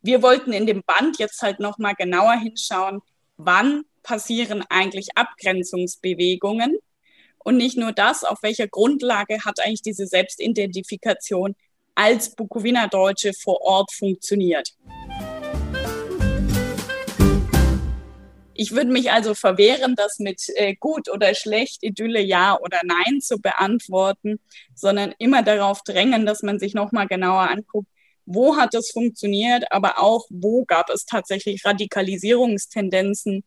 Wir wollten in dem Band jetzt halt nochmal genauer hinschauen, wann passieren eigentlich Abgrenzungsbewegungen und nicht nur das, auf welcher Grundlage hat eigentlich diese Selbstidentifikation als Bukowina-Deutsche vor Ort funktioniert. Ich würde mich also verwehren, das mit äh, gut oder schlecht, Idylle ja oder nein zu beantworten, sondern immer darauf drängen, dass man sich nochmal genauer anguckt, wo hat das funktioniert, aber auch wo gab es tatsächlich Radikalisierungstendenzen,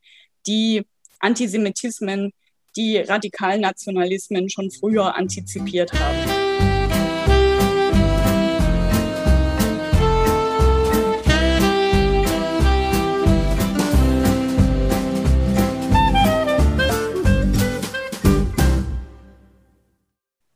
die Antisemitismen, die Radikalnationalismen schon früher antizipiert haben.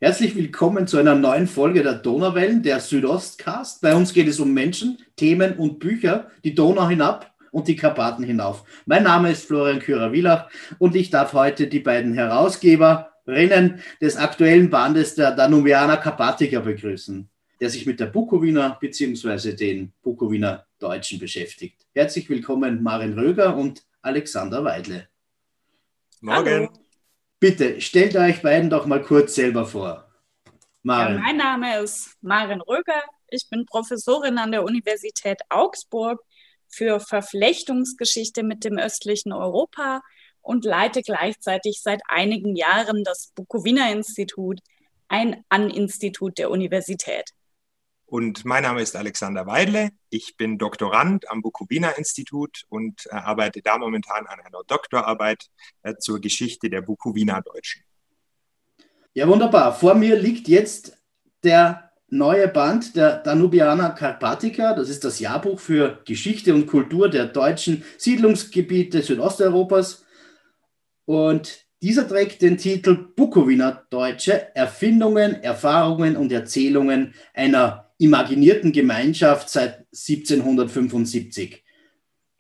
Herzlich willkommen zu einer neuen Folge der Donauwellen, der Südostcast. Bei uns geht es um Menschen, Themen und Bücher, die Donau hinab und die Karpaten hinauf. Mein Name ist Florian Kürer-Wielach und ich darf heute die beiden Herausgeberinnen des aktuellen Bandes der Danubianer Karpatiker begrüßen, der sich mit der Bukowiner bzw. den Bukowiner Deutschen beschäftigt. Herzlich willkommen Marin Röger und Alexander Weidle. Morgen. Hallo. Bitte stellt euch beiden doch mal kurz selber vor. Maren. Ja, mein Name ist Maren Röger. Ich bin Professorin an der Universität Augsburg für Verflechtungsgeschichte mit dem östlichen Europa und leite gleichzeitig seit einigen Jahren das Bukowina Institut, ein An-Institut der Universität. Und mein Name ist Alexander Weidle. Ich bin Doktorand am Bukowina-Institut und äh, arbeite da momentan an einer Doktorarbeit äh, zur Geschichte der Bukowina-Deutschen. Ja, wunderbar. Vor mir liegt jetzt der neue Band der Danubianer Karpatika. Das ist das Jahrbuch für Geschichte und Kultur der deutschen Siedlungsgebiete Südosteuropas. Und dieser trägt den Titel Bukowina Deutsche Erfindungen, Erfahrungen und Erzählungen einer imaginierten Gemeinschaft seit 1775.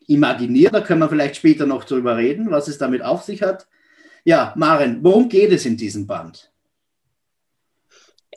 Imaginiert, da können wir vielleicht später noch drüber reden, was es damit auf sich hat. Ja, Maren, worum geht es in diesem Band?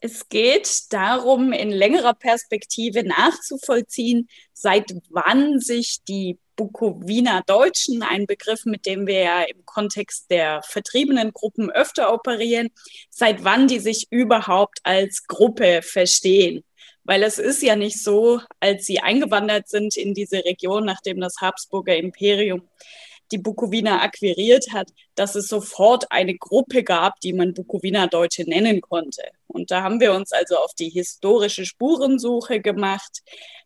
Es geht darum, in längerer Perspektive nachzuvollziehen, seit wann sich die Bukowiner Deutschen, ein Begriff, mit dem wir ja im Kontext der vertriebenen Gruppen öfter operieren, seit wann die sich überhaupt als Gruppe verstehen. Weil es ist ja nicht so, als sie eingewandert sind in diese Region, nachdem das Habsburger Imperium die Bukowiner akquiriert hat, dass es sofort eine Gruppe gab, die man Bukowiner Deutsche nennen konnte. Und da haben wir uns also auf die historische Spurensuche gemacht,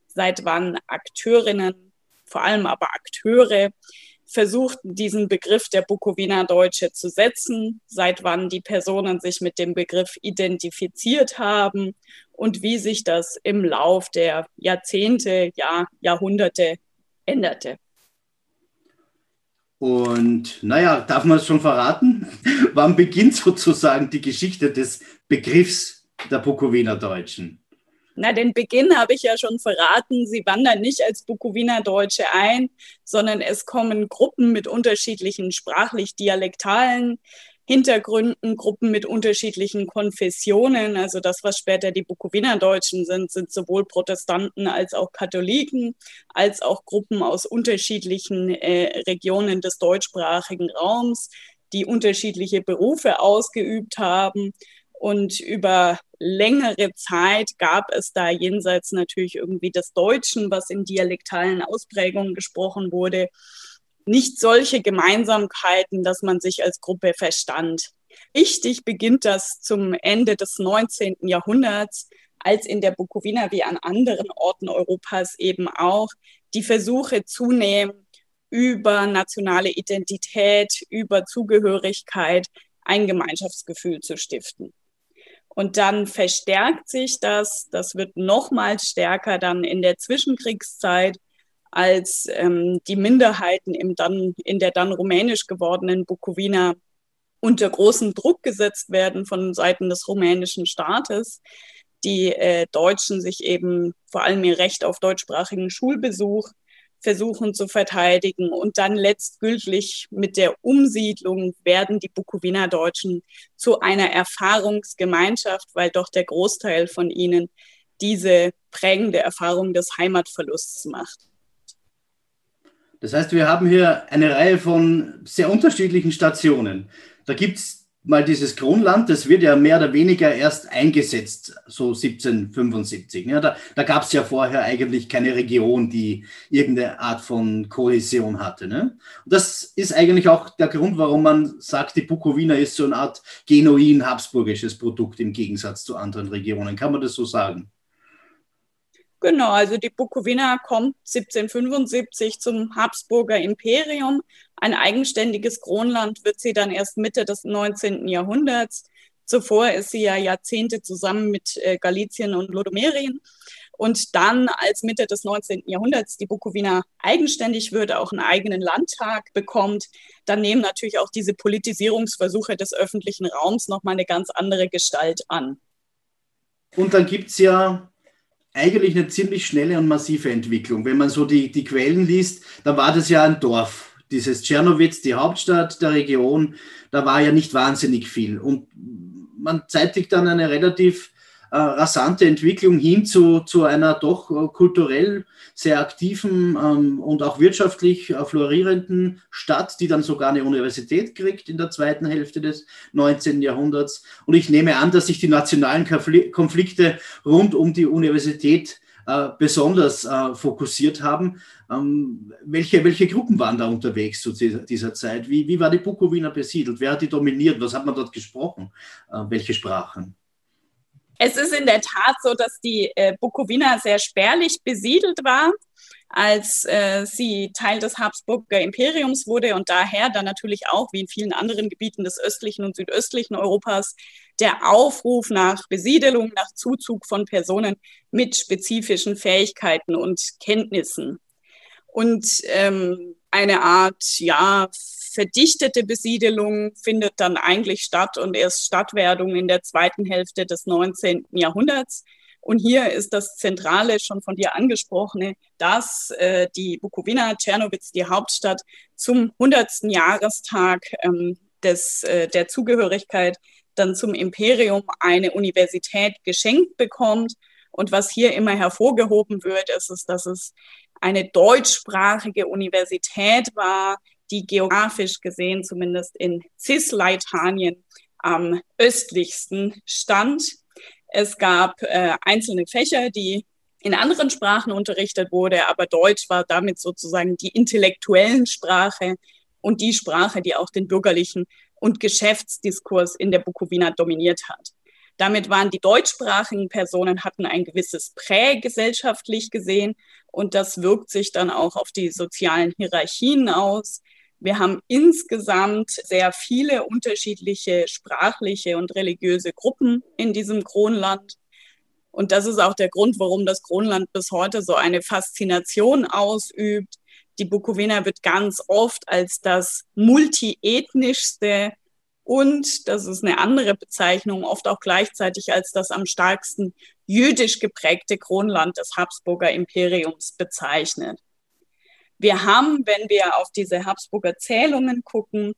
seit wann Akteurinnen, vor allem aber Akteure, versuchten, diesen Begriff der Bukowiner Deutsche zu setzen, seit wann die Personen sich mit dem Begriff identifiziert haben und wie sich das im Lauf der Jahrzehnte, ja, Jahrhunderte änderte. Und naja, darf man es schon verraten? Wann beginnt sozusagen die Geschichte des Begriffs der Bukowiner Deutschen? Na, den Beginn habe ich ja schon verraten. Sie wandern nicht als Bukowiner Deutsche ein, sondern es kommen Gruppen mit unterschiedlichen sprachlich-dialektalen Hintergründen, Gruppen mit unterschiedlichen Konfessionen. Also das, was später die Bukowiner Deutschen sind, sind sowohl Protestanten als auch Katholiken, als auch Gruppen aus unterschiedlichen äh, Regionen des deutschsprachigen Raums, die unterschiedliche Berufe ausgeübt haben. Und über längere Zeit gab es da jenseits natürlich irgendwie des Deutschen, was in dialektalen Ausprägungen gesprochen wurde, nicht solche Gemeinsamkeiten, dass man sich als Gruppe verstand. Richtig beginnt das zum Ende des 19. Jahrhunderts, als in der Bukowina wie an anderen Orten Europas eben auch die Versuche zunehmen, über nationale Identität, über Zugehörigkeit ein Gemeinschaftsgefühl zu stiften. Und dann verstärkt sich das, das wird nochmal stärker dann in der Zwischenkriegszeit, als ähm, die Minderheiten im dann, in der dann rumänisch gewordenen Bukowina unter großen Druck gesetzt werden von Seiten des rumänischen Staates. Die äh, Deutschen sich eben vor allem ihr Recht auf deutschsprachigen Schulbesuch versuchen zu verteidigen. Und dann letztgültig mit der Umsiedlung werden die Bukowina-Deutschen zu einer Erfahrungsgemeinschaft, weil doch der Großteil von ihnen diese prägende Erfahrung des Heimatverlusts macht. Das heißt, wir haben hier eine Reihe von sehr unterschiedlichen Stationen. Da gibt es mal dieses Kronland, das wird ja mehr oder weniger erst eingesetzt, so 1775. Ja, da da gab es ja vorher eigentlich keine Region, die irgendeine Art von Kohäsion hatte. Ne? Und das ist eigentlich auch der Grund, warum man sagt, die Bukowina ist so eine Art genuin habsburgisches Produkt im Gegensatz zu anderen Regionen. Kann man das so sagen? Genau, also die Bukowina kommt 1775 zum Habsburger Imperium. Ein eigenständiges Kronland wird sie dann erst Mitte des 19. Jahrhunderts. Zuvor ist sie ja Jahrzehnte zusammen mit äh, Galizien und Lodomerien. Und dann, als Mitte des 19. Jahrhunderts die Bukowina eigenständig wird, auch einen eigenen Landtag bekommt, dann nehmen natürlich auch diese Politisierungsversuche des öffentlichen Raums nochmal eine ganz andere Gestalt an. Und dann gibt es ja eigentlich eine ziemlich schnelle und massive Entwicklung. Wenn man so die, die Quellen liest, da war das ja ein Dorf. Dieses Tschernowitz, die Hauptstadt der Region, da war ja nicht wahnsinnig viel. Und man zeitigt dann eine relativ äh, rasante Entwicklung hin zu, zu einer doch äh, kulturell sehr aktiven ähm, und auch wirtschaftlich äh, florierenden Stadt, die dann sogar eine Universität kriegt in der zweiten Hälfte des 19. Jahrhunderts. Und ich nehme an, dass sich die nationalen Konflikte rund um die Universität äh, besonders äh, fokussiert haben. Ähm, welche, welche Gruppen waren da unterwegs zu dieser, Zeit? Wie, wie war die Bukowina besiedelt? Wer hat die dominiert? Was hat man dort gesprochen? Äh, welche Sprachen? Es ist in der Tat so, dass die äh, Bukowina sehr spärlich besiedelt war, als äh, sie Teil des Habsburger Imperiums wurde und daher dann natürlich auch, wie in vielen anderen Gebieten des östlichen und südöstlichen Europas, der Aufruf nach Besiedelung, nach Zuzug von Personen mit spezifischen Fähigkeiten und Kenntnissen. Und ähm, eine Art, ja, verdichtete Besiedelung findet dann eigentlich statt und erst Stadtwerdung in der zweiten Hälfte des 19. Jahrhunderts. Und hier ist das Zentrale schon von dir angesprochene, dass äh, die Bukowina Tschernowitz, die Hauptstadt, zum 100. Jahrestag ähm, des, äh, der Zugehörigkeit dann zum Imperium eine Universität geschenkt bekommt. Und was hier immer hervorgehoben wird, ist, ist dass es eine deutschsprachige Universität war, die geografisch gesehen zumindest in Cisleitanien am östlichsten stand. Es gab äh, einzelne Fächer, die in anderen Sprachen unterrichtet wurde, aber Deutsch war damit sozusagen die intellektuellen Sprache und die Sprache, die auch den bürgerlichen und Geschäftsdiskurs in der Bukowina dominiert hat. Damit waren die deutschsprachigen Personen hatten ein gewisses Prä gesellschaftlich gesehen und das wirkt sich dann auch auf die sozialen Hierarchien aus. Wir haben insgesamt sehr viele unterschiedliche sprachliche und religiöse Gruppen in diesem Kronland. Und das ist auch der Grund, warum das Kronland bis heute so eine Faszination ausübt. Die Bukowina wird ganz oft als das multiethnischste und, das ist eine andere Bezeichnung, oft auch gleichzeitig als das am stärksten jüdisch geprägte Kronland des Habsburger Imperiums bezeichnet. Wir haben, wenn wir auf diese Habsburger Zählungen gucken,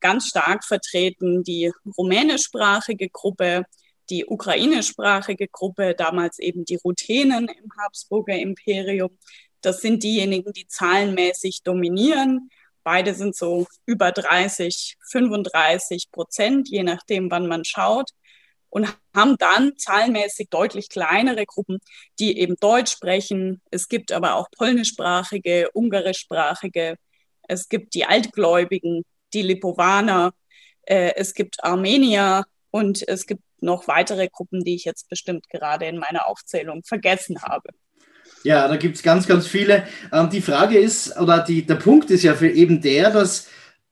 ganz stark vertreten die rumänischsprachige Gruppe, die ukrainischsprachige Gruppe, damals eben die Ruthenen im Habsburger Imperium. Das sind diejenigen, die zahlenmäßig dominieren. Beide sind so über 30, 35 Prozent, je nachdem, wann man schaut und haben dann zahlenmäßig deutlich kleinere Gruppen, die eben Deutsch sprechen. Es gibt aber auch polnischsprachige, ungarischsprachige. Es gibt die Altgläubigen, die Lipovaner. Äh, es gibt Armenier und es gibt noch weitere Gruppen, die ich jetzt bestimmt gerade in meiner Aufzählung vergessen habe. Ja, da gibt es ganz, ganz viele. Ähm, die Frage ist, oder die, der Punkt ist ja für eben der, dass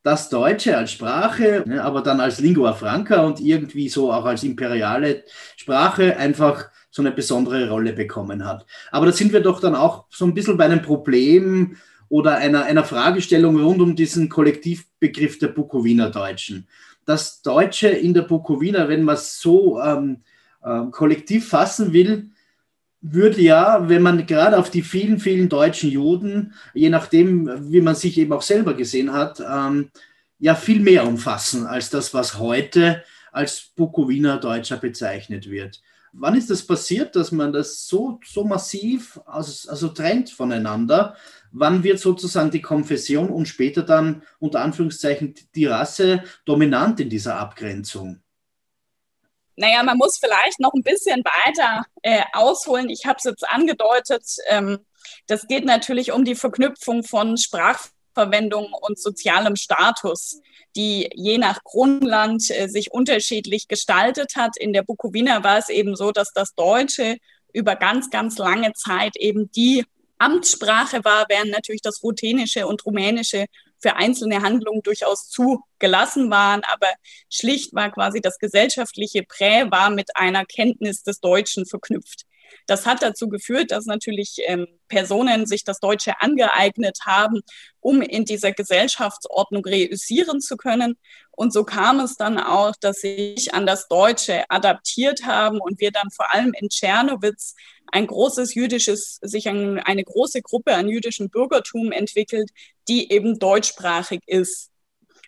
das Deutsche als Sprache, ne, aber dann als Lingua Franca und irgendwie so auch als imperiale Sprache einfach so eine besondere Rolle bekommen hat. Aber da sind wir doch dann auch so ein bisschen bei einem Problem oder einer, einer Fragestellung rund um diesen Kollektivbegriff der Bukowiner Deutschen. Das Deutsche in der Bukowina, wenn man es so ähm, ähm, kollektiv fassen will, würde ja, wenn man gerade auf die vielen, vielen deutschen Juden, je nachdem, wie man sich eben auch selber gesehen hat, ähm, ja viel mehr umfassen als das, was heute als Bukowiner Deutscher bezeichnet wird. wann ist das passiert, dass man das so, so massiv also, also trennt voneinander? Wann wird sozusagen die Konfession und später dann unter Anführungszeichen die Rasse dominant in dieser Abgrenzung? Naja, man muss vielleicht noch ein bisschen weiter äh, ausholen. Ich habe es jetzt angedeutet. Ähm, das geht natürlich um die Verknüpfung von Sprachverwendung und sozialem Status, die je nach Grundland äh, sich unterschiedlich gestaltet hat. In der Bukowina war es eben so, dass das Deutsche über ganz, ganz lange Zeit eben die Amtssprache war, während natürlich das Ruthenische und Rumänische für einzelne Handlungen durchaus zugelassen waren. Aber schlicht war quasi das gesellschaftliche Prä war mit einer Kenntnis des Deutschen verknüpft. Das hat dazu geführt, dass natürlich ähm, Personen sich das Deutsche angeeignet haben, um in dieser Gesellschaftsordnung reüssieren zu können. Und so kam es dann auch, dass sie sich an das Deutsche adaptiert haben und wir dann vor allem in Tschernowitz ein großes jüdisches, sich ein, eine große Gruppe an jüdischem Bürgertum entwickelt, die eben deutschsprachig ist.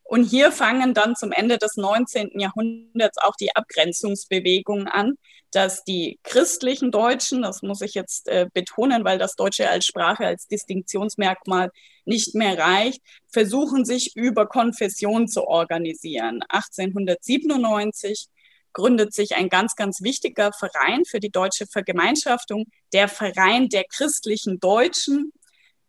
Und hier fangen dann zum Ende des 19. Jahrhunderts auch die Abgrenzungsbewegungen an, dass die christlichen Deutschen, das muss ich jetzt äh, betonen, weil das Deutsche als Sprache, als Distinktionsmerkmal nicht mehr reicht, versuchen sich über Konfession zu organisieren. 1897 gründet sich ein ganz, ganz wichtiger Verein für die deutsche Vergemeinschaftung, der Verein der christlichen Deutschen.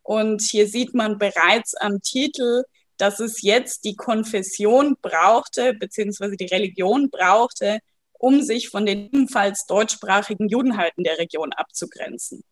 Und hier sieht man bereits am Titel, dass es jetzt die Konfession brauchte, beziehungsweise die Religion brauchte, um sich von den ebenfalls deutschsprachigen Judenhalten der Region abzugrenzen.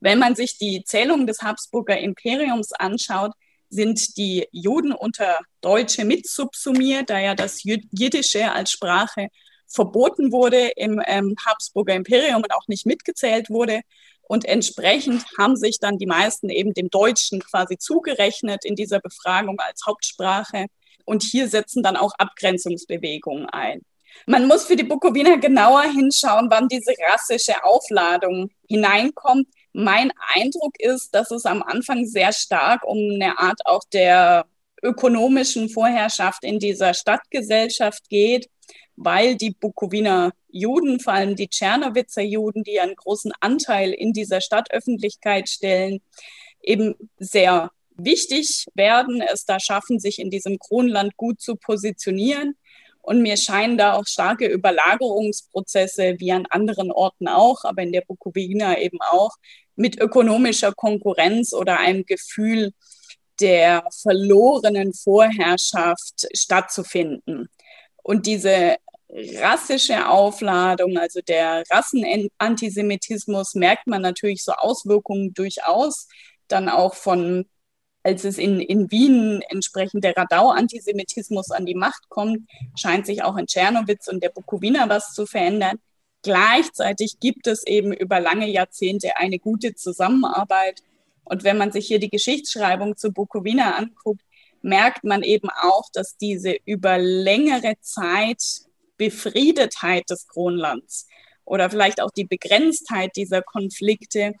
Wenn man sich die Zählung des Habsburger Imperiums anschaut, sind die Juden unter Deutsche mitsubsumiert, da ja das Jiddische als Sprache verboten wurde im ähm, Habsburger Imperium und auch nicht mitgezählt wurde. Und entsprechend haben sich dann die meisten eben dem Deutschen quasi zugerechnet in dieser Befragung als Hauptsprache. Und hier setzen dann auch Abgrenzungsbewegungen ein. Man muss für die Bukowiner genauer hinschauen, wann diese rassische Aufladung hineinkommt. Mein Eindruck ist, dass es am Anfang sehr stark um eine Art auch der ökonomischen Vorherrschaft in dieser Stadtgesellschaft geht weil die Bukowiner Juden, vor allem die Tschernowitzer Juden, die einen großen Anteil in dieser Stadtöffentlichkeit stellen, eben sehr wichtig werden, es da schaffen, sich in diesem Kronland gut zu positionieren. Und mir scheinen da auch starke Überlagerungsprozesse, wie an anderen Orten auch, aber in der Bukowina eben auch, mit ökonomischer Konkurrenz oder einem Gefühl der verlorenen Vorherrschaft stattzufinden. Und diese rassische Aufladung, also der Rassenantisemitismus, merkt man natürlich so Auswirkungen durchaus. Dann auch von, als es in, in Wien entsprechend der Radau-Antisemitismus an die Macht kommt, scheint sich auch in Tschernowitz und der Bukowina was zu verändern. Gleichzeitig gibt es eben über lange Jahrzehnte eine gute Zusammenarbeit. Und wenn man sich hier die Geschichtsschreibung zu Bukowina anguckt, merkt man eben auch, dass diese über längere Zeit Befriedetheit des Kronlands oder vielleicht auch die Begrenztheit dieser Konflikte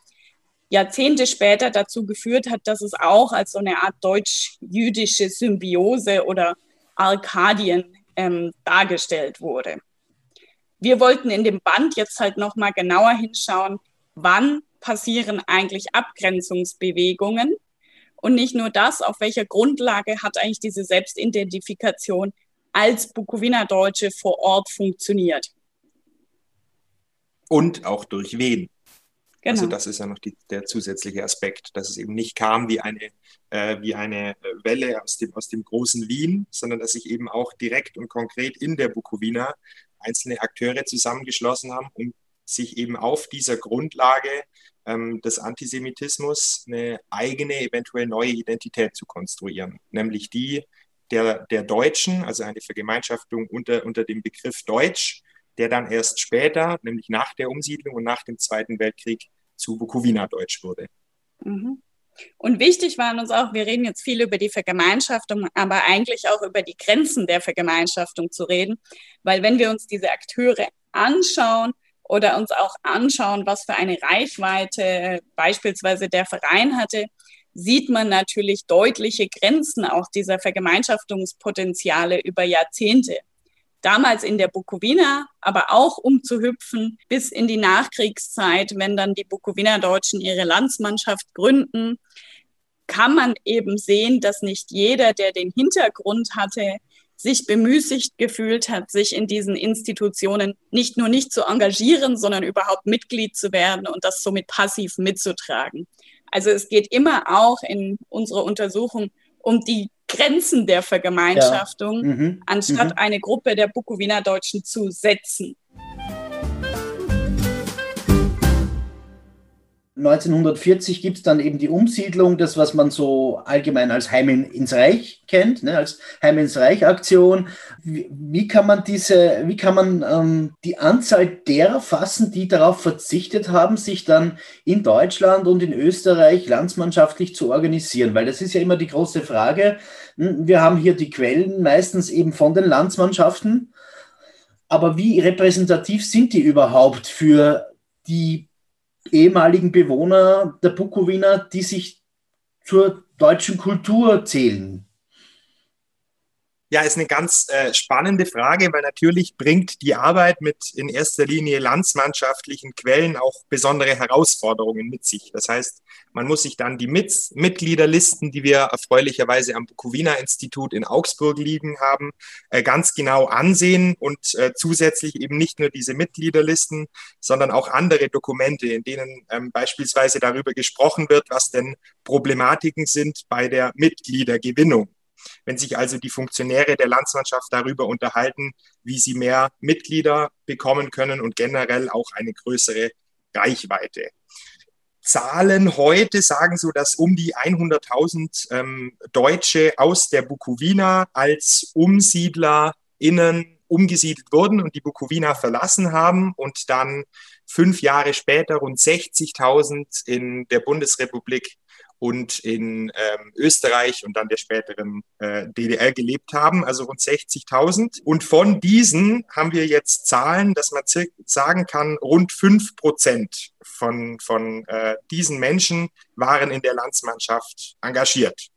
Jahrzehnte später dazu geführt hat, dass es auch als so eine Art deutsch-jüdische Symbiose oder Arkadien ähm, dargestellt wurde. Wir wollten in dem Band jetzt halt noch mal genauer hinschauen, wann passieren eigentlich Abgrenzungsbewegungen und nicht nur das, auf welcher Grundlage hat eigentlich diese Selbstidentifikation als Bukowina-Deutsche vor Ort funktioniert. Und auch durch wen. Genau. Also das ist ja noch die, der zusätzliche Aspekt, dass es eben nicht kam wie eine, äh, wie eine Welle aus dem, aus dem großen Wien, sondern dass sich eben auch direkt und konkret in der Bukowina einzelne Akteure zusammengeschlossen haben, um sich eben auf dieser Grundlage ähm, des Antisemitismus eine eigene, eventuell neue Identität zu konstruieren, nämlich die der, der Deutschen, also eine Vergemeinschaftung unter, unter dem Begriff Deutsch, der dann erst später, nämlich nach der Umsiedlung und nach dem Zweiten Weltkrieg, zu Bukowina-Deutsch wurde. Mhm. Und wichtig waren uns auch, wir reden jetzt viel über die Vergemeinschaftung, aber eigentlich auch über die Grenzen der Vergemeinschaftung zu reden, weil wenn wir uns diese Akteure anschauen oder uns auch anschauen, was für eine Reichweite beispielsweise der Verein hatte, sieht man natürlich deutliche Grenzen auch dieser Vergemeinschaftungspotenziale über Jahrzehnte. damals in der Bukowina, aber auch umzuhüpfen bis in die Nachkriegszeit, wenn dann die Bukowina-Deutschen ihre Landsmannschaft gründen, kann man eben sehen, dass nicht jeder, der den Hintergrund hatte, sich bemüßigt gefühlt hat, sich in diesen Institutionen nicht nur nicht zu engagieren, sondern überhaupt Mitglied zu werden und das somit passiv mitzutragen. Also es geht immer auch in unserer Untersuchung um die Grenzen der Vergemeinschaftung, ja. mhm. anstatt mhm. eine Gruppe der Bukowiner Deutschen zu setzen. 1940 gibt es dann eben die Umsiedlung, das, was man so allgemein als Heim ins Reich kennt, ne, als Heim ins Reich-Aktion. Wie, wie, kann man diese, wie kann man ähm, die Anzahl derer fassen, die darauf verzichtet haben, sich dann in Deutschland und in Österreich landsmannschaftlich zu organisieren? Weil das ist ja immer die große Frage. Hm, wir haben hier die Quellen meistens eben von den Landsmannschaften. Aber wie repräsentativ sind die überhaupt für die ehemaligen Bewohner der Bukowina, die sich zur deutschen Kultur zählen? Ja, ist eine ganz äh, spannende Frage, weil natürlich bringt die Arbeit mit in erster Linie landsmannschaftlichen Quellen auch besondere Herausforderungen mit sich. Das heißt, man muss sich dann die mit Mitgliederlisten, die wir erfreulicherweise am Bukowina-Institut in Augsburg liegen haben, äh, ganz genau ansehen und äh, zusätzlich eben nicht nur diese Mitgliederlisten, sondern auch andere Dokumente, in denen ähm, beispielsweise darüber gesprochen wird, was denn Problematiken sind bei der Mitgliedergewinnung. Wenn sich also die Funktionäre der Landsmannschaft darüber unterhalten, wie sie mehr Mitglieder bekommen können und generell auch eine größere Reichweite. Zahlen heute sagen so, dass um die 100.000 ähm, Deutsche aus der Bukowina als UmsiedlerInnen umgesiedelt wurden und die Bukowina verlassen haben und dann fünf Jahre später rund 60.000 in der Bundesrepublik und in ähm, Österreich und dann der späteren äh, DDR gelebt haben, also rund 60.000. Und von diesen haben wir jetzt Zahlen, dass man sagen kann, rund fünf Prozent von, von äh, diesen Menschen waren in der Landsmannschaft engagiert.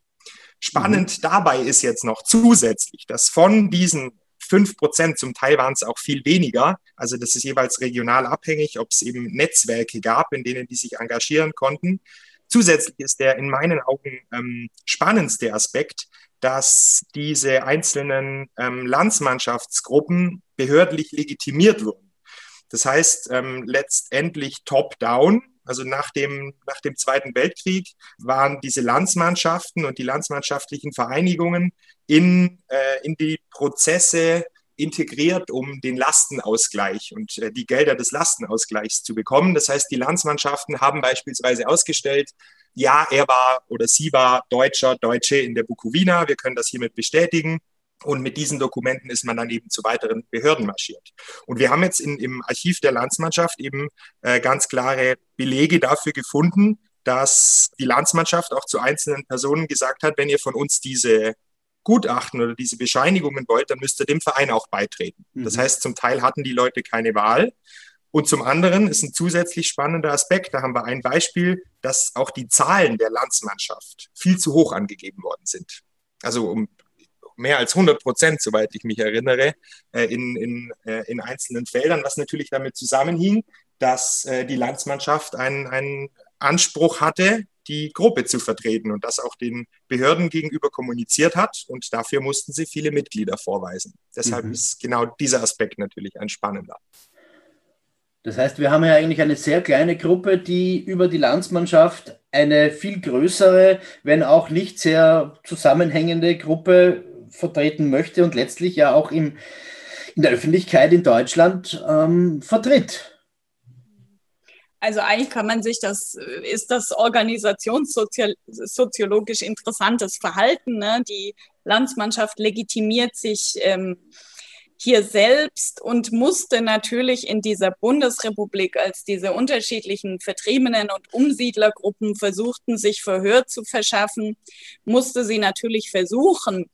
Spannend mhm. dabei ist jetzt noch zusätzlich, dass von diesen fünf Prozent, zum Teil waren es auch viel weniger. Also das ist jeweils regional abhängig, ob es eben Netzwerke gab, in denen die sich engagieren konnten. Zusätzlich ist der in meinen Augen ähm, spannendste Aspekt, dass diese einzelnen ähm, Landsmannschaftsgruppen behördlich legitimiert wurden. Das heißt, ähm, letztendlich top-down, also nach dem, nach dem Zweiten Weltkrieg waren diese Landsmannschaften und die landsmannschaftlichen Vereinigungen in, äh, in die Prozesse integriert, um den Lastenausgleich und äh, die Gelder des Lastenausgleichs zu bekommen. Das heißt, die Landsmannschaften haben beispielsweise ausgestellt, ja, er war oder sie war Deutscher, Deutsche in der Bukowina. Wir können das hiermit bestätigen. Und mit diesen Dokumenten ist man dann eben zu weiteren Behörden marschiert. Und wir haben jetzt in, im Archiv der Landsmannschaft eben äh, ganz klare Belege dafür gefunden, dass die Landsmannschaft auch zu einzelnen Personen gesagt hat, wenn ihr von uns diese Gutachten oder diese Bescheinigungen wollt, dann müsst ihr dem Verein auch beitreten. Mhm. Das heißt, zum Teil hatten die Leute keine Wahl. Und zum anderen ist ein zusätzlich spannender Aspekt, da haben wir ein Beispiel, dass auch die Zahlen der Landsmannschaft viel zu hoch angegeben worden sind. Also um mehr als 100 Prozent, soweit ich mich erinnere, äh, in, in, äh, in einzelnen Feldern, was natürlich damit zusammenhing, dass äh, die Landsmannschaft einen, einen Anspruch hatte, die Gruppe zu vertreten und das auch den Behörden gegenüber kommuniziert hat. Und dafür mussten sie viele Mitglieder vorweisen. Deshalb mhm. ist genau dieser Aspekt natürlich ein spannender. Das heißt, wir haben ja eigentlich eine sehr kleine Gruppe, die über die Landsmannschaft eine viel größere, wenn auch nicht sehr zusammenhängende Gruppe vertreten möchte und letztlich ja auch im, in der Öffentlichkeit in Deutschland ähm, vertritt. Also eigentlich kann man sich das, ist das organisationssoziologisch interessantes Verhalten. Ne? Die Landsmannschaft legitimiert sich ähm, hier selbst und musste natürlich in dieser Bundesrepublik, als diese unterschiedlichen Vertriebenen und Umsiedlergruppen versuchten, sich Verhör zu verschaffen, musste sie natürlich versuchen,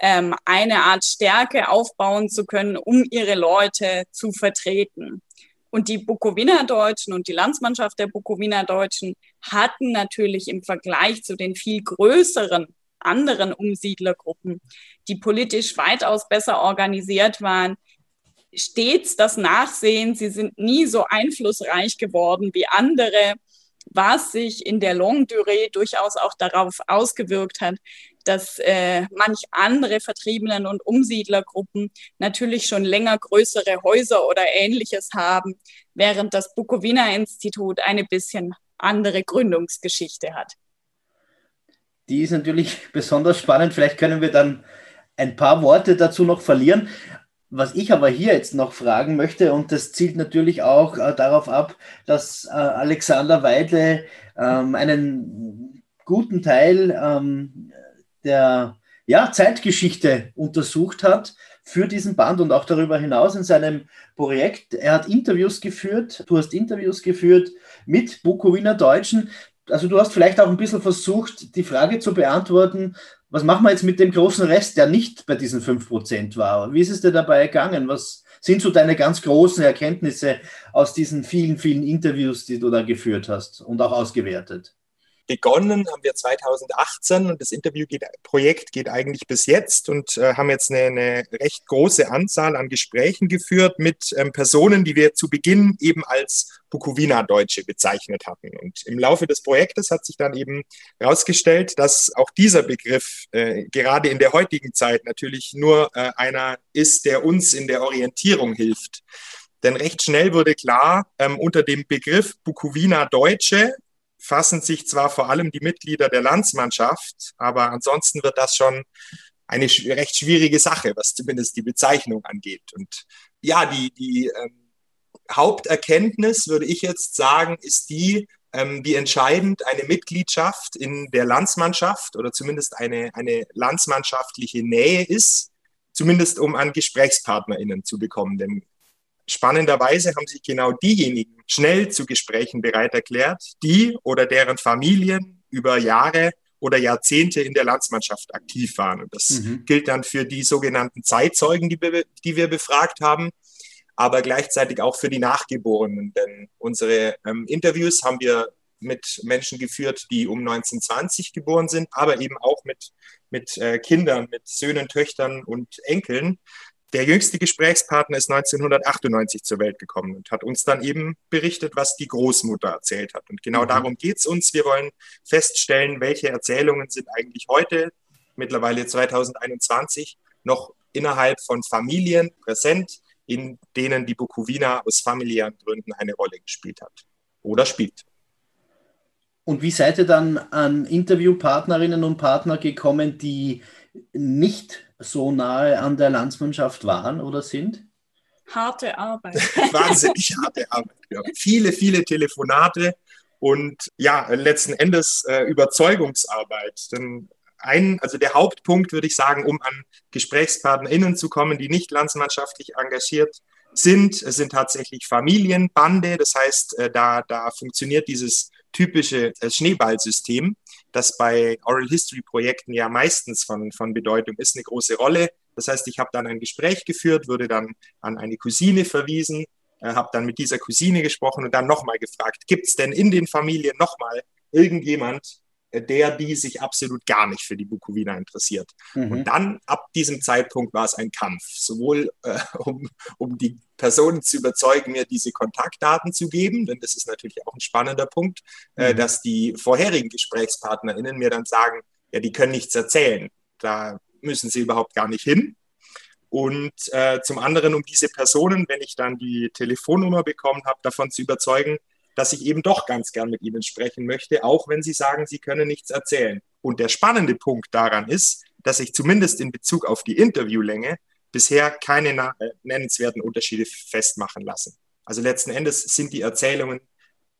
ähm, eine Art Stärke aufbauen zu können, um ihre Leute zu vertreten. Und die Bukowina-Deutschen und die Landsmannschaft der Bukowina-Deutschen hatten natürlich im Vergleich zu den viel größeren anderen Umsiedlergruppen, die politisch weitaus besser organisiert waren, stets das Nachsehen. Sie sind nie so einflussreich geworden wie andere, was sich in der Longue Durée durchaus auch darauf ausgewirkt hat, dass äh, manch andere Vertriebenen und Umsiedlergruppen natürlich schon länger größere Häuser oder ähnliches haben, während das Bukowina-Institut eine bisschen andere Gründungsgeschichte hat. Die ist natürlich besonders spannend. Vielleicht können wir dann ein paar Worte dazu noch verlieren. Was ich aber hier jetzt noch fragen möchte, und das zielt natürlich auch äh, darauf ab, dass äh, Alexander Weidle ähm, einen guten Teil ähm, der ja, Zeitgeschichte untersucht hat für diesen Band und auch darüber hinaus in seinem Projekt. Er hat Interviews geführt, du hast Interviews geführt mit Bukowiner Deutschen. Also du hast vielleicht auch ein bisschen versucht, die Frage zu beantworten, was machen wir jetzt mit dem großen Rest, der nicht bei diesen 5% war? Wie ist es dir dabei gegangen? Was sind so deine ganz großen Erkenntnisse aus diesen vielen, vielen Interviews, die du da geführt hast und auch ausgewertet? Begonnen haben wir 2018 und das Interviewprojekt geht eigentlich bis jetzt und äh, haben jetzt eine, eine, recht große Anzahl an Gesprächen geführt mit ähm, Personen, die wir zu Beginn eben als Bukowina-Deutsche bezeichnet hatten. Und im Laufe des Projektes hat sich dann eben herausgestellt, dass auch dieser Begriff äh, gerade in der heutigen Zeit natürlich nur äh, einer ist, der uns in der Orientierung hilft. Denn recht schnell wurde klar, ähm, unter dem Begriff Bukowina Deutsche fassen sich zwar vor allem die Mitglieder der Landsmannschaft, aber ansonsten wird das schon eine recht schwierige Sache, was zumindest die Bezeichnung angeht. Und ja, die, die ähm, Haupterkenntnis, würde ich jetzt sagen, ist die, ähm, wie entscheidend eine Mitgliedschaft in der Landsmannschaft oder zumindest eine, eine landsmannschaftliche Nähe ist, zumindest um an GesprächspartnerInnen zu bekommen. Denn Spannenderweise haben sich genau diejenigen schnell zu Gesprächen bereit erklärt, die oder deren Familien über Jahre oder Jahrzehnte in der Landsmannschaft aktiv waren. Und das mhm. gilt dann für die sogenannten Zeitzeugen, die, die, wir befragt haben, aber gleichzeitig auch für die Nachgeborenen. Denn unsere ähm, Interviews haben wir mit Menschen geführt, die um 1920 geboren sind, aber eben auch mit, mit äh, Kindern, mit Söhnen, Töchtern und Enkeln, der jüngste Gesprächspartner ist 1998 zur Welt gekommen und hat uns dann eben berichtet, was die Großmutter erzählt hat. Und genau mhm. darum geht es uns. Wir wollen feststellen, welche Erzählungen sind eigentlich heute, mittlerweile 2021, noch innerhalb von Familien präsent, in denen die Bukowina aus familiären Gründen eine Rolle gespielt hat oder spielt. Und wie seid ihr dann an Interviewpartnerinnen und Partner gekommen, die nicht so nahe an der Landsmannschaft waren oder sind? Harte Arbeit. Wahnsinnig harte Arbeit. Ja. Viele, viele Telefonate und ja, letzten Endes äh, Überzeugungsarbeit. Denn ein, also der Hauptpunkt, würde ich sagen, um an GesprächspartnerInnen zu kommen, die nicht landsmannschaftlich engagiert sind, sind tatsächlich Familienbande. Das heißt, äh, da, da funktioniert dieses typische äh, Schneeballsystem das bei Oral History Projekten ja meistens von, von Bedeutung ist, eine große Rolle. Das heißt, ich habe dann ein Gespräch geführt, wurde dann an eine Cousine verwiesen, äh, habe dann mit dieser Cousine gesprochen und dann nochmal gefragt, gibt es denn in den Familien nochmal irgendjemand, der, die sich absolut gar nicht für die Bukowina interessiert. Mhm. Und dann, ab diesem Zeitpunkt, war es ein Kampf, sowohl äh, um, um die Personen zu überzeugen, mir diese Kontaktdaten zu geben, denn das ist natürlich auch ein spannender Punkt, äh, mhm. äh, dass die vorherigen GesprächspartnerInnen mir dann sagen, ja, die können nichts erzählen, da müssen sie überhaupt gar nicht hin. Und äh, zum anderen, um diese Personen, wenn ich dann die Telefonnummer bekommen habe, davon zu überzeugen, dass ich eben doch ganz gern mit Ihnen sprechen möchte, auch wenn Sie sagen, Sie können nichts erzählen. Und der spannende Punkt daran ist, dass ich zumindest in Bezug auf die Interviewlänge bisher keine äh, nennenswerten Unterschiede festmachen lassen. Also letzten Endes sind die Erzählungen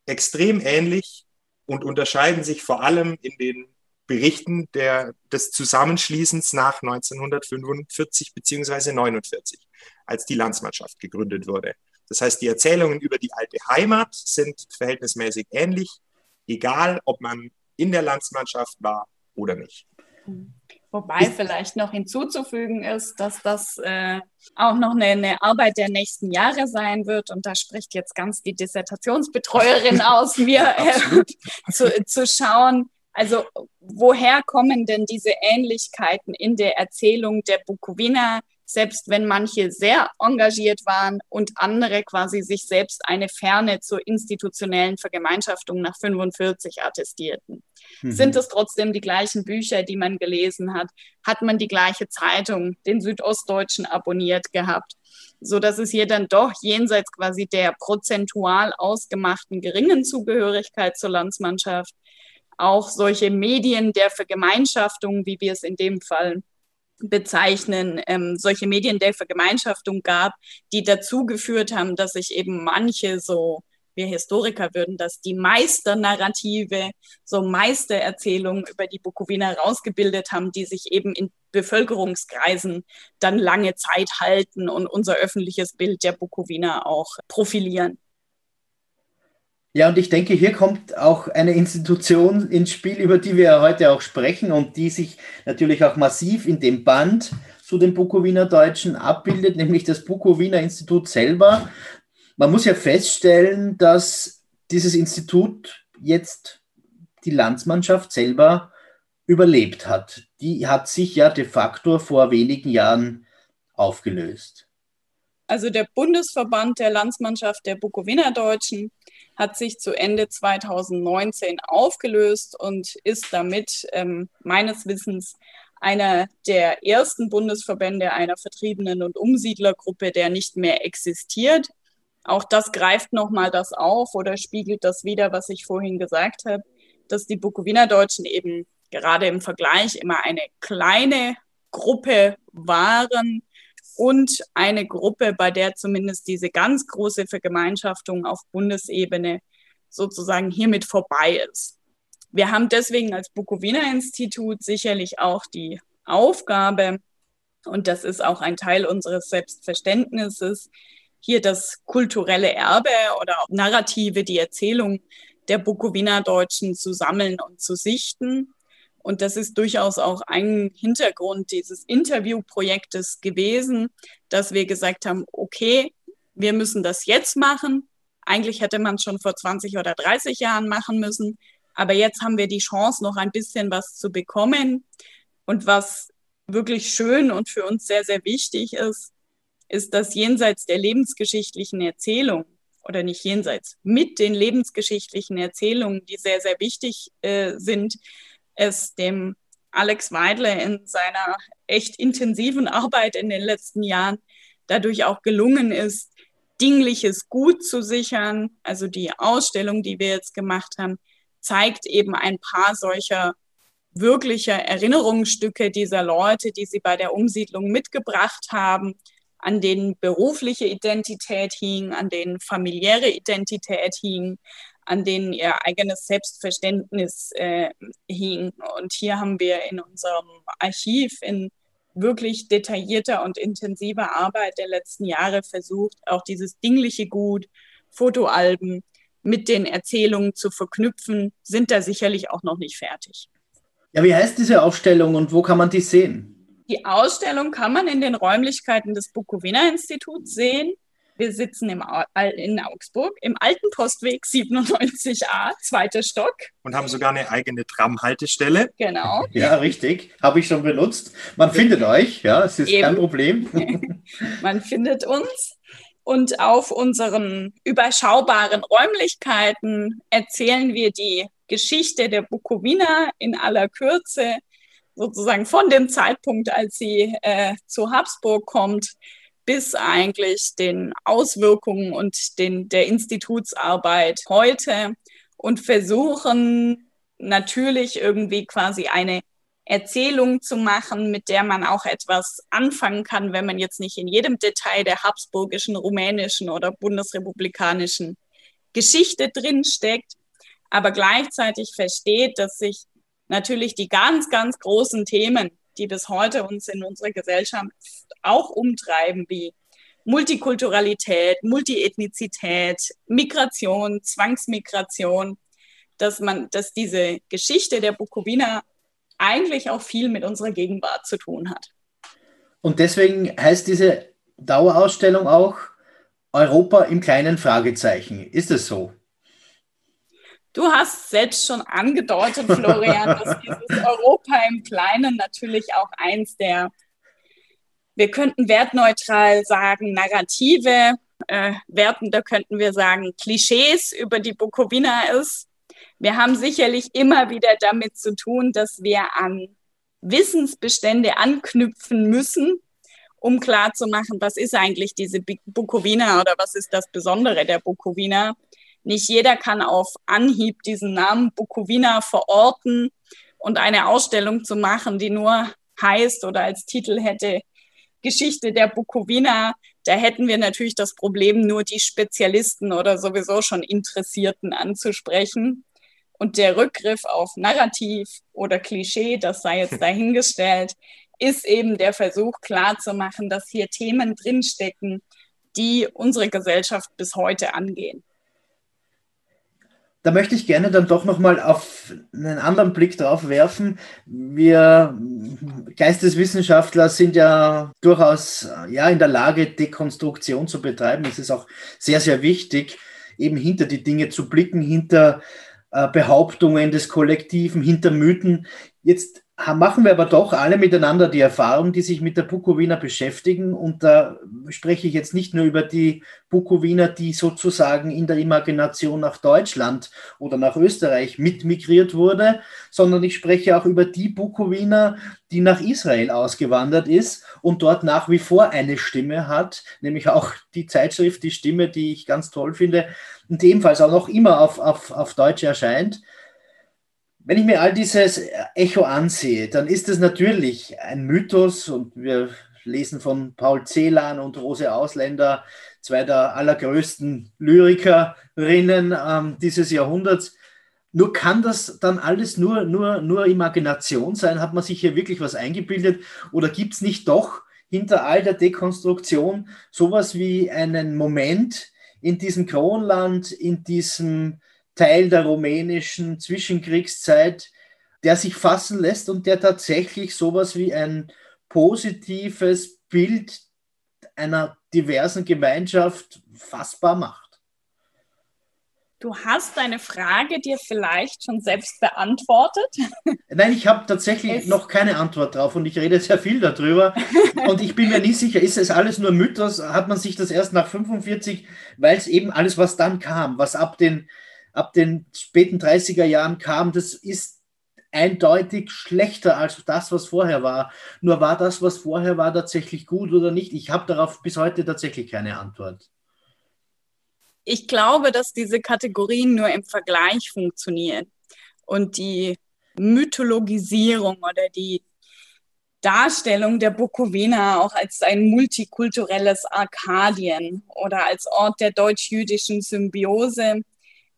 extrem ähnlich und unterscheiden sich vor allem in den Berichten der, des Zusammenschließens nach 1945 bzw. 49, als die Landsmannschaft gegründet wurde. Das heißt, die Erzählungen über die alte Heimat sind verhältnismäßig ähnlich, egal ob man in der Landsmannschaft war oder nicht. Wobei vielleicht noch hinzuzufügen ist, dass das äh, auch noch eine, eine, Arbeit der nächsten Jahre sein wird. Und da spricht jetzt ganz die Dissertationsbetreuerin aus mir, äh, zu, zu schauen, also woher kommen denn diese Ähnlichkeiten in der Erzählung der Bukowina selbst wenn manche sehr engagiert waren und andere quasi sich selbst eine Ferne zur institutionellen Vergemeinschaftung nach 45 attestierten. Mhm. Sind es trotzdem die gleichen Bücher, die man gelesen hat? Hat man die gleiche Zeitung, den Südostdeutschen, abonniert gehabt? So dass es hier dann doch jenseits quasi der prozentual ausgemachten geringen Zugehörigkeit zur Landsmannschaft auch solche Medien der Vergemeinschaftung, wie wir es in dem Fall bezeichnen, ähm, solche Medien der Vergemeinschaftung gab, die dazu geführt haben, dass sich eben manche so, wir Historiker würden das die Meisternarrative, so Meistererzählungen über die Bukowina rausgebildet haben, die sich eben in Bevölkerungskreisen dann lange Zeit halten und unser öffentliches Bild der Bukowina auch profilieren. Ja, und ich denke, hier kommt auch eine Institution ins Spiel, über die wir heute auch sprechen und die sich natürlich auch massiv in dem Band zu den Bukowiner Deutschen abbildet, nämlich das Bukowiner Institut selber. Man muss ja feststellen, dass dieses Institut jetzt die Landsmannschaft selber überlebt hat. Die hat sich ja de facto vor wenigen Jahren aufgelöst. Also der Bundesverband der Landsmannschaft der Bukowiner Deutschen hat sich zu Ende 2019 aufgelöst und ist damit ähm, meines Wissens einer der ersten Bundesverbände einer Vertriebenen- und Umsiedlergruppe, der nicht mehr existiert. Auch das greift nochmal das auf oder spiegelt das wieder, was ich vorhin gesagt habe, dass die Bukowiner Deutschen eben gerade im Vergleich immer eine kleine Gruppe waren, und eine Gruppe, bei der zumindest diese ganz große Vergemeinschaftung auf Bundesebene sozusagen hiermit vorbei ist. Wir haben deswegen als Bukowina-Institut sicherlich auch die Aufgabe, und das ist auch ein Teil unseres Selbstverständnisses, hier das kulturelle Erbe oder Narrative, die Erzählung der Bukowina-Deutschen zu sammeln und zu sichten und das ist durchaus auch ein Hintergrund dieses Interviewprojektes gewesen, dass wir gesagt haben, okay, wir müssen das jetzt machen. Eigentlich hätte man es schon vor 20 oder 30 Jahren machen müssen. Aber jetzt haben wir die Chance, noch ein bisschen was zu bekommen. Und was wirklich schön und für uns sehr, sehr wichtig ist, ist, dass jenseits der lebensgeschichtlichen Erzählung oder nicht jenseits, mit den lebensgeschichtlichen Erzählungen, die sehr, sehr wichtig äh, sind, es dem Alex Weidle in seiner echt intensiven Arbeit in den letzten Jahren dadurch auch gelungen ist, dingliches Gut zu sichern. Also die Ausstellung, die wir jetzt gemacht haben, zeigt eben ein paar solcher wirklicher Erinnerungsstücke dieser Leute, die sie bei der Umsiedlung mitgebracht haben, an denen berufliche Identität hing, an denen familiäre Identität hing, an denen ihr eigenes Selbstverständnis äh, hing. Und hier haben wir in unserem Archiv in wirklich detaillierter und intensiver Arbeit der letzten Jahre versucht, auch dieses dingliche Gut, Fotoalben mit den Erzählungen zu verknüpfen, sind da sicherlich auch noch nicht fertig. Ja, wie heißt diese Ausstellung und wo kann man die sehen? Die Ausstellung kann man in den Räumlichkeiten des Bukowina-Instituts sehen. Wir sitzen im, in Augsburg im alten Postweg 97a, zweiter Stock. Und haben sogar eine eigene Tram-Haltestelle. Genau. Ja, richtig. Habe ich schon benutzt. Man findet euch, ja, es ist Eben. kein Problem. Man findet uns. Und auf unseren überschaubaren Räumlichkeiten erzählen wir die Geschichte der Bukowina in aller Kürze, sozusagen von dem Zeitpunkt, als sie äh, zu Habsburg kommt, bis eigentlich den Auswirkungen und den, der Institutsarbeit heute und versuchen natürlich irgendwie quasi eine Erzählung zu machen, mit der man auch etwas anfangen kann, wenn man jetzt nicht in jedem Detail der habsburgischen, rumänischen oder bundesrepublikanischen Geschichte drinsteckt, aber gleichzeitig versteht, dass sich natürlich die ganz, ganz großen Themen, die bis heute uns in unserer Gesellschaft auch umtreiben, wie Multikulturalität, Multiethnizität, Migration, Zwangsmigration, dass man, dass diese Geschichte der Bukowina eigentlich auch viel mit unserer Gegenwart zu tun hat. Und deswegen heißt diese Dauerausstellung auch Europa im kleinen Fragezeichen. Ist es so? Du hast selbst schon angedeutet, Florian, dass dieses Europa im Kleinen natürlich auch eins der Wir könnten wertneutral sagen, Narrative. Äh, wertender könnten wir sagen, Klischees über die Bukowina ist. Wir haben sicherlich immer wieder damit zu tun, dass wir an Wissensbestände anknüpfen müssen, um klarzumachen, was ist eigentlich diese Bukowina oder was ist das Besondere der Bukowina. Nicht jeder kann auf Anhieb diesen Namen Bukowina verorten und eine Ausstellung zu machen, die nur heißt oder als Titel hätte Geschichte der Bukowina, da hätten wir natürlich das Problem, nur die Spezialisten oder sowieso schon Interessierten anzusprechen. Und der Rückgriff auf Narrativ oder Klischee, das sei jetzt dahingestellt, ist eben der Versuch klarzumachen, dass hier Themen drinstecken, die unsere Gesellschaft bis heute angehen. Da möchte ich gerne dann doch nochmal auf einen anderen Blick drauf werfen. Wir Geisteswissenschaftler sind ja durchaus ja, in der Lage, Dekonstruktion zu betreiben. Es ist auch sehr, sehr wichtig, eben hinter die Dinge zu blicken, hinter äh, Behauptungen des Kollektiven, hinter Mythen. Jetzt machen wir aber doch alle miteinander die Erfahrung, die sich mit der Bukowina beschäftigen. Und da spreche ich jetzt nicht nur über die Bukowina, die sozusagen in der Imagination nach Deutschland oder nach Österreich mitmigriert wurde, sondern ich spreche auch über die Bukowina, die nach Israel ausgewandert ist und dort nach wie vor eine Stimme hat, nämlich auch die Zeitschrift, die Stimme, die ich ganz toll finde und ebenfalls auch noch immer auf, auf, auf Deutsch erscheint. Wenn ich mir all dieses Echo ansehe, dann ist es natürlich ein Mythos und wir lesen von Paul Celan und Rose Ausländer, zwei der allergrößten Lyrikerinnen ähm, dieses Jahrhunderts. Nur kann das dann alles nur, nur, nur Imagination sein? Hat man sich hier wirklich was eingebildet? Oder gibt es nicht doch hinter all der Dekonstruktion sowas wie einen Moment in diesem Kronland, in diesem Teil der rumänischen Zwischenkriegszeit, der sich fassen lässt und der tatsächlich sowas wie ein positives Bild einer diversen Gemeinschaft fassbar macht. Du hast deine Frage dir vielleicht schon selbst beantwortet. Nein, ich habe tatsächlich es noch keine Antwort drauf und ich rede sehr viel darüber. und ich bin mir nicht sicher, ist es alles nur Mythos? Hat man sich das erst nach 45, weil es eben alles, was dann kam, was ab den ab den späten 30er Jahren kam, das ist eindeutig schlechter als das, was vorher war. Nur war das, was vorher war, tatsächlich gut oder nicht? Ich habe darauf bis heute tatsächlich keine Antwort. Ich glaube, dass diese Kategorien nur im Vergleich funktionieren und die Mythologisierung oder die Darstellung der Bukowina auch als ein multikulturelles Arkadien oder als Ort der deutsch-jüdischen Symbiose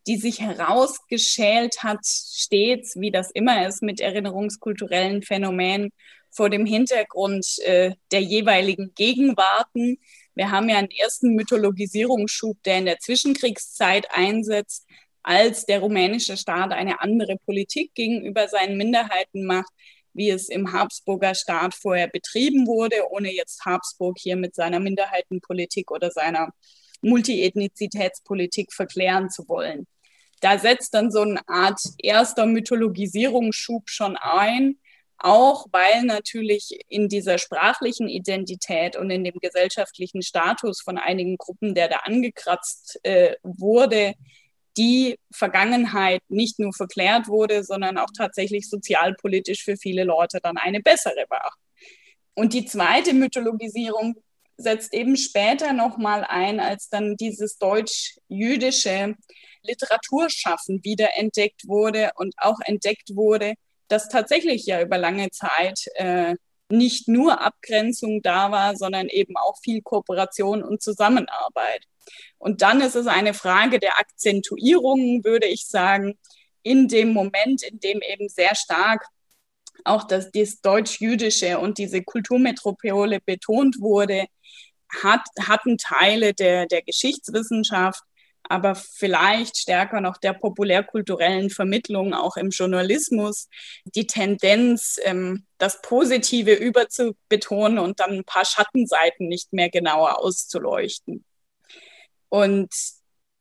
die sich herausgeschält hat, stets, wie das immer ist mit erinnerungskulturellen Phänomenen, vor dem Hintergrund äh, der jeweiligen Gegenwarten. Wir haben ja einen ersten Mythologisierungsschub, der in der Zwischenkriegszeit einsetzt, als der rumänische Staat eine andere Politik gegenüber seinen Minderheiten macht, wie es im Habsburger Staat vorher betrieben wurde, ohne jetzt Habsburg hier mit seiner Minderheitenpolitik oder seiner Multiethnizitätspolitik verklären zu wollen da setzt dann so eine Art erster Mythologisierungsschub schon ein, auch weil natürlich in dieser sprachlichen Identität und in dem gesellschaftlichen Status von einigen Gruppen, der da angekratzt äh, wurde, die Vergangenheit nicht nur verklärt wurde, sondern auch tatsächlich sozialpolitisch für viele Leute dann eine bessere war. Und die zweite Mythologisierung setzt eben später nochmal ein, als dann dieses deutsch-jüdische Literaturschaffen wiederentdeckt wurde und auch entdeckt wurde, dass tatsächlich ja über lange Zeit äh, nicht nur Abgrenzung da war, sondern eben auch viel Kooperation und Zusammenarbeit. Und dann ist es eine Frage der Akzentuierung, würde ich sagen, in dem Moment, in dem eben sehr stark auch das, das Deutsch-Jüdische und diese Kulturmetropole betont wurde, hat, hatten Teile der, der Geschichtswissenschaft aber vielleicht stärker noch der populärkulturellen Vermittlung, auch im Journalismus, die Tendenz, ähm, das Positive überzubetonen und dann ein paar Schattenseiten nicht mehr genauer auszuleuchten. Und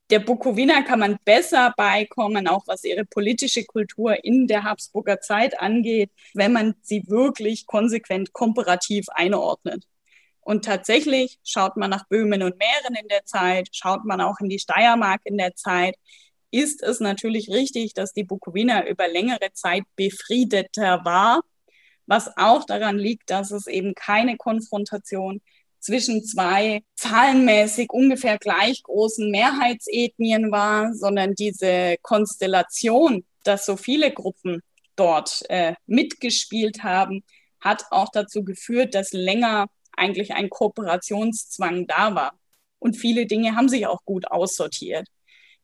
der Bukowina kann man besser beikommen, auch was ihre politische Kultur in der Habsburger Zeit angeht, wenn man sie wirklich konsequent komparativ einordnet. Und tatsächlich schaut man nach Böhmen und Mähren in der Zeit, schaut man auch in die Steiermark in der Zeit, ist es natürlich richtig, dass die Bukowina über längere Zeit befriedeter war, was auch daran liegt, dass es eben keine Konfrontation zwischen zwei zahlenmäßig ungefähr gleich großen Mehrheitsethnien war, sondern diese Konstellation, dass so viele Gruppen dort äh, mitgespielt haben, hat auch dazu geführt, dass länger eigentlich ein Kooperationszwang da war. Und viele Dinge haben sich auch gut aussortiert.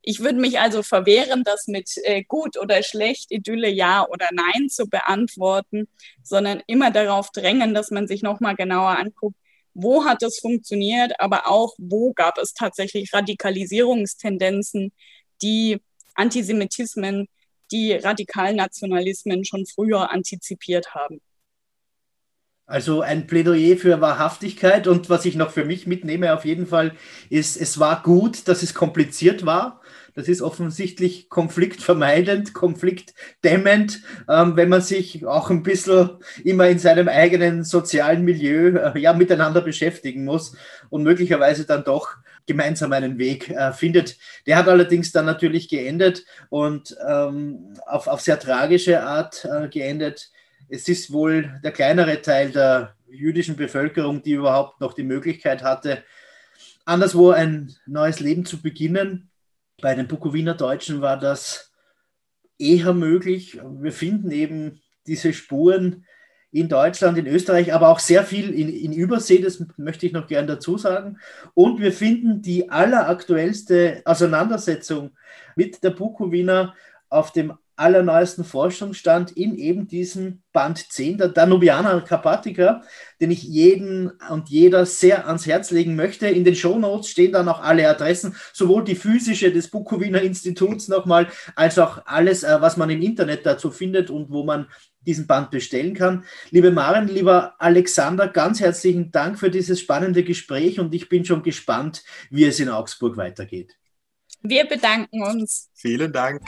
Ich würde mich also verwehren, das mit äh, gut oder schlecht, Idylle ja oder nein zu beantworten, sondern immer darauf drängen, dass man sich nochmal genauer anguckt, wo hat es funktioniert, aber auch wo gab es tatsächlich Radikalisierungstendenzen, die Antisemitismen, die Radikalnationalismen schon früher antizipiert haben. Also ein Plädoyer für Wahrhaftigkeit und was ich noch für mich mitnehme auf jeden Fall ist, es war gut, dass es kompliziert war. Das ist offensichtlich konfliktvermeidend, konfliktdämmend, ähm, wenn man sich auch ein bisschen immer in seinem eigenen sozialen Milieu äh, ja, miteinander beschäftigen muss und möglicherweise dann doch gemeinsam einen Weg äh, findet. Der hat allerdings dann natürlich geendet und ähm, auf, auf sehr tragische Art äh, geendet es ist wohl der kleinere Teil der jüdischen Bevölkerung, die überhaupt noch die Möglichkeit hatte, anderswo ein neues Leben zu beginnen. Bei den Bukowiner Deutschen war das eher möglich. Wir finden eben diese Spuren in Deutschland, in Österreich, aber auch sehr viel in, in Übersee, das möchte ich noch gern dazu sagen. Und wir finden die alleraktuellste Auseinandersetzung mit der Bukowiner auf dem allerneuesten Forschungsstand in eben diesem Band 10, der Danubianer Carpatica, den ich jeden und jeder sehr ans Herz legen möchte. In den Shownotes stehen dann auch alle Adressen, sowohl die physische des Bukowiner Instituts nochmal, als auch alles, äh, was man im Internet dazu findet und wo man diesen Band bestellen kann. Liebe Maren, lieber Alexander, ganz herzlichen Dank für dieses spannende Gespräch und ich bin schon gespannt, wie es in Augsburg weitergeht. Wir bedanken uns. Vielen Dank.